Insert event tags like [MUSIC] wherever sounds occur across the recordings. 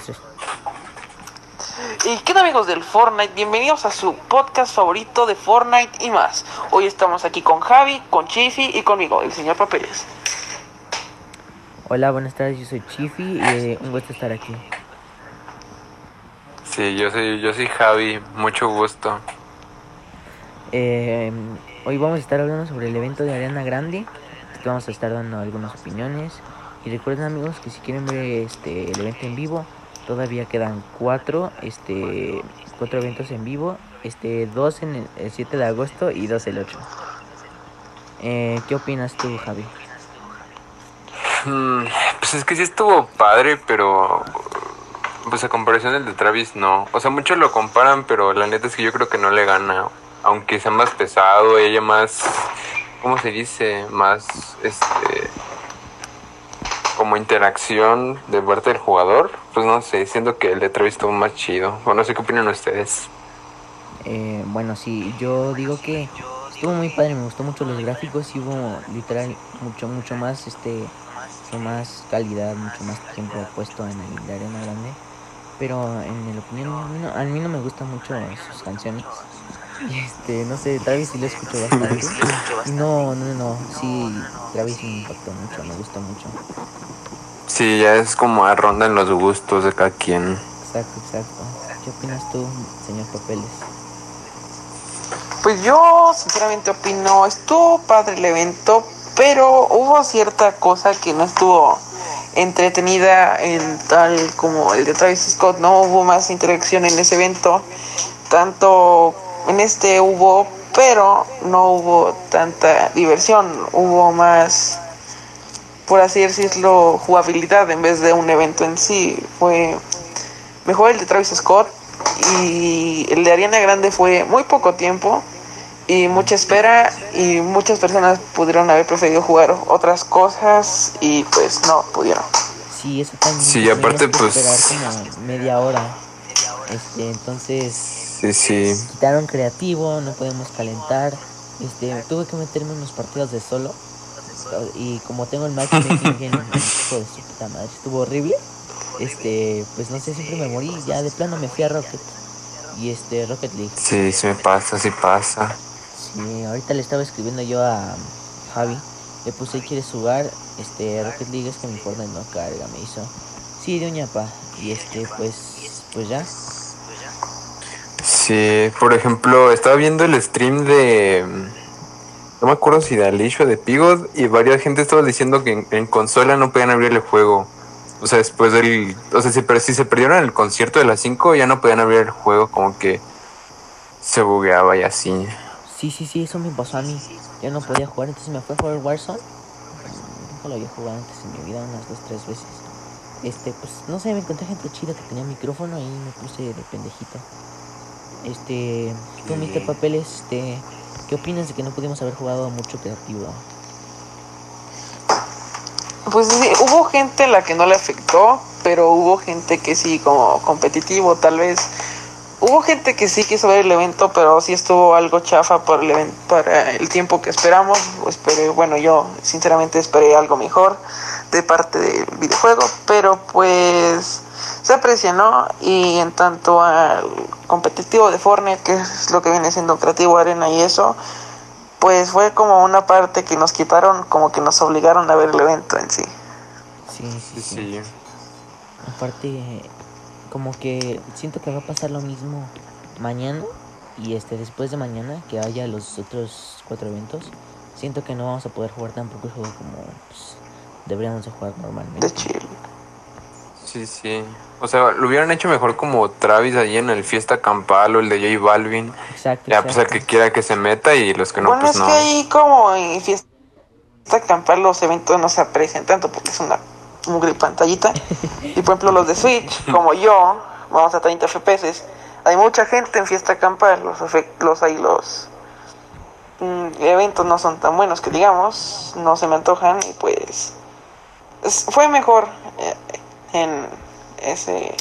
entonces. ¿Y qué tal amigos del Fortnite? Bienvenidos a su podcast favorito de Fortnite y más. Hoy estamos aquí con Javi, con Chifi y conmigo, el señor Papeles. Hola, buenas tardes, yo soy Chifi y eh, un gusto estar aquí. Sí, yo soy, yo soy Javi, mucho gusto. Eh, hoy vamos a estar hablando sobre el evento de Ariana Grande. Vamos a estar dando algunas opiniones. Y recuerden amigos que si quieren ver este el evento en vivo, todavía quedan cuatro, este, cuatro eventos en vivo. Este, dos en el, el 7 de agosto y dos el 8. Eh, ¿Qué opinas tú, Javi? Mm, pues es que sí estuvo padre, pero pues a comparación del de Travis no. O sea, muchos lo comparan, pero la neta es que yo creo que no le gana. Aunque sea más pesado, ella más, ¿cómo se dice? Más, este, como interacción de parte del jugador. Pues no sé, siento que el de Travis estuvo más chido. O no sé qué opinan ustedes. Eh, bueno, sí, yo digo que estuvo muy padre, me gustó mucho los gráficos y hubo literal mucho, mucho más, este, mucho más calidad, mucho más tiempo puesto en el Arena Grande. Pero en mi opinión, a mí, a mí no me gustan mucho sus canciones. Y este, no sé, Travis sí lo escucho bastante. Y no, no, no, sí, Travis me impactó mucho, me gustó mucho. Sí, ya es como a ronda en los gustos de cada quien. Exacto, exacto. ¿Qué opinas tú, señor Papeles? Pues yo sinceramente opino, estuvo padre el evento, pero hubo cierta cosa que no estuvo entretenida en tal como el de Travis Scott, no hubo más interacción en ese evento, tanto en este hubo, pero no hubo tanta diversión, hubo más, por así decirlo, jugabilidad en vez de un evento en sí, fue mejor el de Travis Scott y el de Ariana Grande fue muy poco tiempo y mucha espera y muchas personas pudieron haber preferido jugar otras cosas y pues no pudieron. Sí, eso también. Sí, aparte, pues- esperar como media hora. Este, entonces Sí, sí. quitaron creativo, no podemos calentar. Este, tuve que meterme en los partidos de solo. Y como tengo el matchmaking [LAUGHS] de su puta madre, estuvo horrible. Este, pues no sé, siempre me morí. Ya de plano me fui a Rocket. Y este, Rocket League. Sí, sí me pasa, sí pasa. Sí, ahorita le estaba escribiendo yo a Javi. Le puse, ¿quieres jugar? Este, Rocket League es que mi Fortnite no carga, me hizo. Sí, de uñapa. Y este, pues, pues ya. Sí, por ejemplo, estaba viendo el stream de. No me acuerdo si de Alicia o de Pigod, y varias gente estaba diciendo que en, en consola no podían abrir el juego. O sea, después del. O sea, si, pero si se perdieron el concierto de las 5, ya no podían abrir el juego, como que se bugueaba y así. Sí, sí, sí, eso me pasó a mí. Yo no podía jugar, entonces me fui a jugar Warzone. Nunca lo había jugado antes en mi vida, unas dos, tres veces. Este, pues, no sé, me encontré gente chida que tenía micrófono y me puse de pendejito. Este, tú. Mr. Papeles, este, ¿qué opinas de que no pudimos haber jugado mucho creativo? Pues sí, hubo gente a la que no le afectó, pero hubo gente que sí, como competitivo tal vez. Hubo gente que sí quiso ver el evento, pero sí estuvo algo chafa por el evento, para el tiempo que esperamos. Esperé, bueno, yo sinceramente esperé algo mejor de parte del videojuego, pero pues se aprecia, ¿no? Y en tanto al competitivo de Fortnite, que es lo que viene siendo creativo arena y eso, pues fue como una parte que nos quitaron, como que nos obligaron a ver el evento en sí. Sí, sí, Sí. Aparte, como que siento que va a pasar lo mismo mañana y este después de mañana que haya los otros cuatro eventos. Siento que no vamos a poder jugar tampoco el juego como pues, deberíamos de jugar normalmente. De chill. Sí, sí. O sea, lo hubieran hecho mejor como Travis allí en el Fiesta Campal o el de J Balvin. Exacto. Ya, pues el exacto. que quiera que se meta y los que no, bueno, pues es no. que ahí como en fiesta campal los eventos no se aprecian tanto porque es una mugre pantallita. [LAUGHS] y por ejemplo los de Switch, como yo, vamos a 30 FPS, hay mucha gente en fiesta campal, los, los ahí los mm, eventos no son tan buenos que digamos, no se me antojan y pues es- fue mejor eh, en ese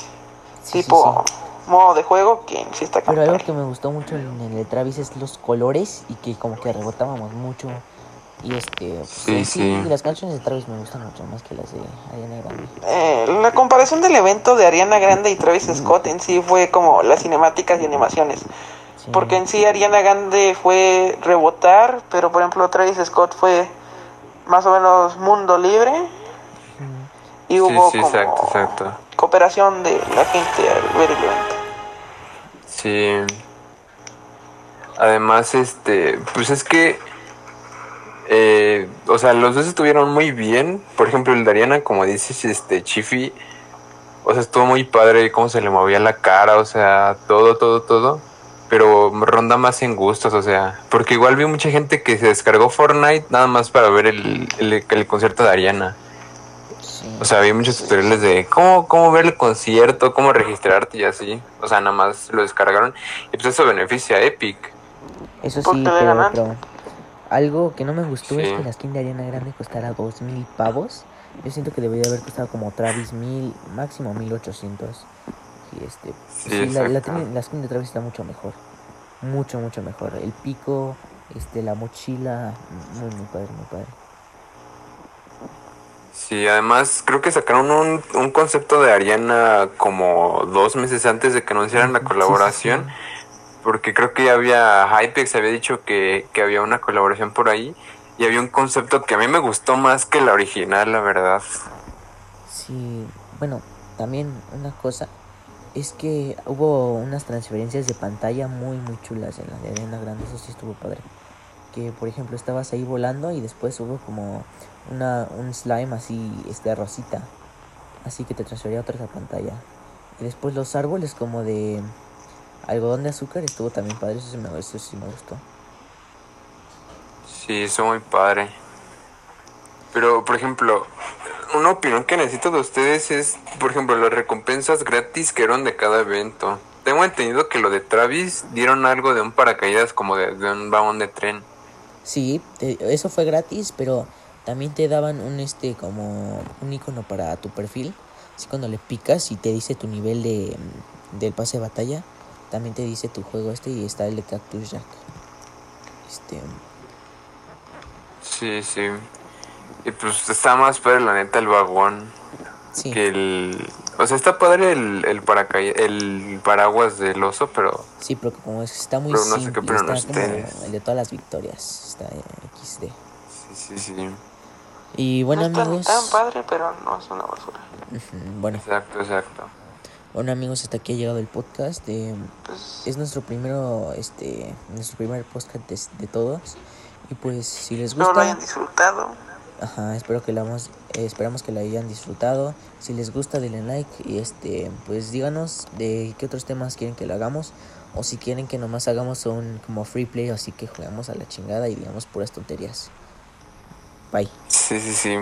Sí, sí, tipo sí. modo de juego que en fiesta Pero algo que me gustó mucho en el de Travis es los colores y que como que rebotábamos mucho. Y este, pues, Sí, sí. las canciones de Travis me gustan mucho más que las de Ariana Grande. Eh, la comparación del evento de Ariana Grande y Travis Scott en sí fue como las cinemáticas y animaciones. Sí. Porque en sí Ariana Grande fue rebotar, pero por ejemplo Travis Scott fue más o menos mundo libre y hubo sí, como exacto, exacto. cooperación de la gente al ver el evento. Sí. Además, este, pues es que, eh, o sea, los dos estuvieron muy bien. Por ejemplo, el de Ariana, como dices, este, Chifi, o sea, estuvo muy padre cómo se le movía la cara, o sea, todo, todo, todo. Pero ronda más en gustos, o sea, porque igual vi mucha gente que se descargó Fortnite nada más para ver el, el, el concierto de Ariana. O sea, vi muchos tutoriales de cómo, cómo ver el concierto, cómo registrarte y así. O sea, nada más lo descargaron. Y pues eso beneficia a Epic. Eso ¿Por sí, pero, pero algo que no me gustó es que la skin de Ariana Grande costara dos mil pavos. Yo siento que debería haber costado como Travis mil, máximo mil ochocientos. Y este, Sí, sí, la, la, la skin de Travis está mucho mejor. Mucho, mucho mejor. El pico, este, la mochila, muy, muy padre, muy padre. Sí, además creo que sacaron un, un concepto de Ariana como dos meses antes de que anunciaran la sí, colaboración. sí. Porque creo que ya había Hypex había dicho que, que había una colaboración por ahí. Y había un concepto que a mí me gustó más que la original, la verdad. Sí, bueno, también una cosa es que hubo unas transferencias de pantalla muy muy chulas en la de Arena Grande, eso sí estuvo padre. Que por ejemplo estabas ahí volando y después hubo como una un slime así este rosita, así que te transfería a otra pantalla. Y después los árboles como de algodón de azúcar estuvo también padre, eso sí me, eso sí me gustó. Sí, eso muy padre. Pero, por ejemplo, una opinión que necesito de ustedes es, por ejemplo, las recompensas gratis que eran de cada evento. Tengo entendido que lo de Travis dieron algo de un paracaídas como de, de un vagón de tren. Sí, te- eso fue gratis, pero también te daban un este como un icono para tu perfil. Así cuando le picas y te dice tu nivel de mm, del pase de batalla, también te dice tu juego este y está el de Cactus Jack. Este, Sí, sí. Y pues está más padre, la neta, el vagón sí. que el... O sea, está padre el, el, el paraguas del oso, pero... Sí, pero como es- está muy Pero no sé qué está como ustedes. el de todas las victorias, está XD. Sí, sí, sí. Y bueno, no está amigos, tan padre, pero no es una basura. bueno, Exacto, exacto. bueno amigos, hasta aquí ha llegado el podcast. eh, Pues, es nuestro primero, este, nuestro primer podcast de, de todos. Y pues si les espero lo gusta, hayan disfrutado. ajá, espero que la hemos, esperamos que la hayan disfrutado. Si les gusta, denle like y este, pues díganos de qué otros temas quieren que lo hagamos. O si quieren que nomás hagamos un como free play, así que jugamos a la chingada y digamos puras tonterías. Bye. Sí, sí, sí.